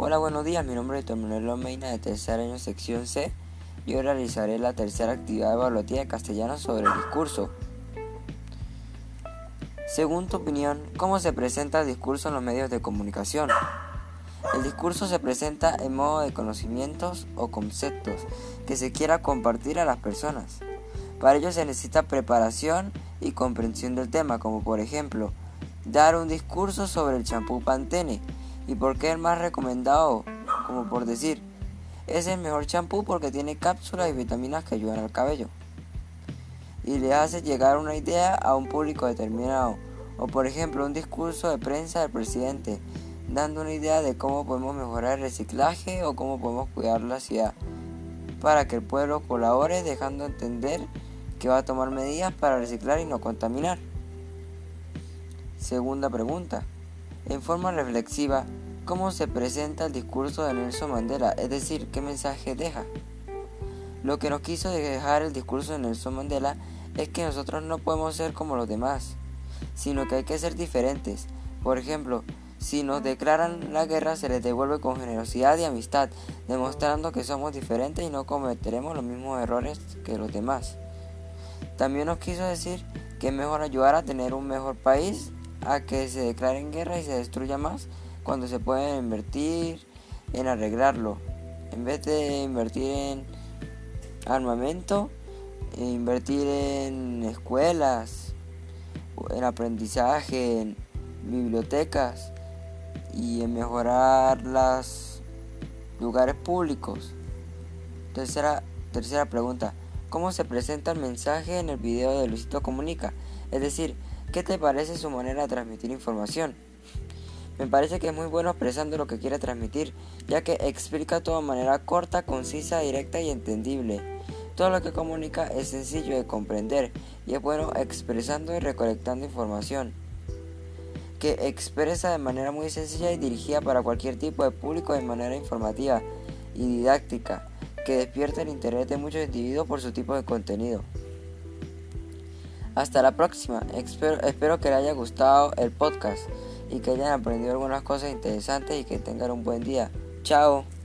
Hola, buenos días. Mi nombre es Tomonelo Meina de tercer año sección C. Yo realizaré la tercera actividad evaluativa de castellano sobre el discurso. Según tu opinión, ¿cómo se presenta el discurso en los medios de comunicación? El discurso se presenta en modo de conocimientos o conceptos que se quiera compartir a las personas. Para ello se necesita preparación y comprensión del tema, como por ejemplo, dar un discurso sobre el champú Pantene y por qué el más recomendado, como por decir, es el mejor champú porque tiene cápsulas y vitaminas que ayudan al cabello. Y le hace llegar una idea a un público determinado. O por ejemplo un discurso de prensa del presidente, dando una idea de cómo podemos mejorar el reciclaje o cómo podemos cuidar la ciudad. Para que el pueblo colabore dejando entender que va a tomar medidas para reciclar y no contaminar. Segunda pregunta. En forma reflexiva, ¿cómo se presenta el discurso de Nelson Mandela? Es decir, ¿qué mensaje deja? Lo que nos quiso dejar el discurso de Nelson Mandela es que nosotros no podemos ser como los demás, sino que hay que ser diferentes. Por ejemplo, si nos declaran la guerra se les devuelve con generosidad y amistad, demostrando que somos diferentes y no cometeremos los mismos errores que los demás. También nos quiso decir que es mejor ayudar a tener un mejor país a que se declare en guerra y se destruya más cuando se puede invertir en arreglarlo. En vez de invertir en armamento, invertir en escuelas, en aprendizaje, en bibliotecas y en mejorar los lugares públicos. Tercera, tercera pregunta. ¿Cómo se presenta el mensaje en el video de Luisito Comunica? Es decir, ¿Qué te parece su manera de transmitir información? Me parece que es muy bueno expresando lo que quiere transmitir, ya que explica todo de manera corta, concisa, directa y entendible. Todo lo que comunica es sencillo de comprender y es bueno expresando y recolectando información que expresa de manera muy sencilla y dirigida para cualquier tipo de público de manera informativa y didáctica, que despierta el interés de muchos individuos por su tipo de contenido. Hasta la próxima. Espero, que les haya gustado el podcast y que hayan aprendido algunas cosas interesantes y que tengan un buen día. Chao.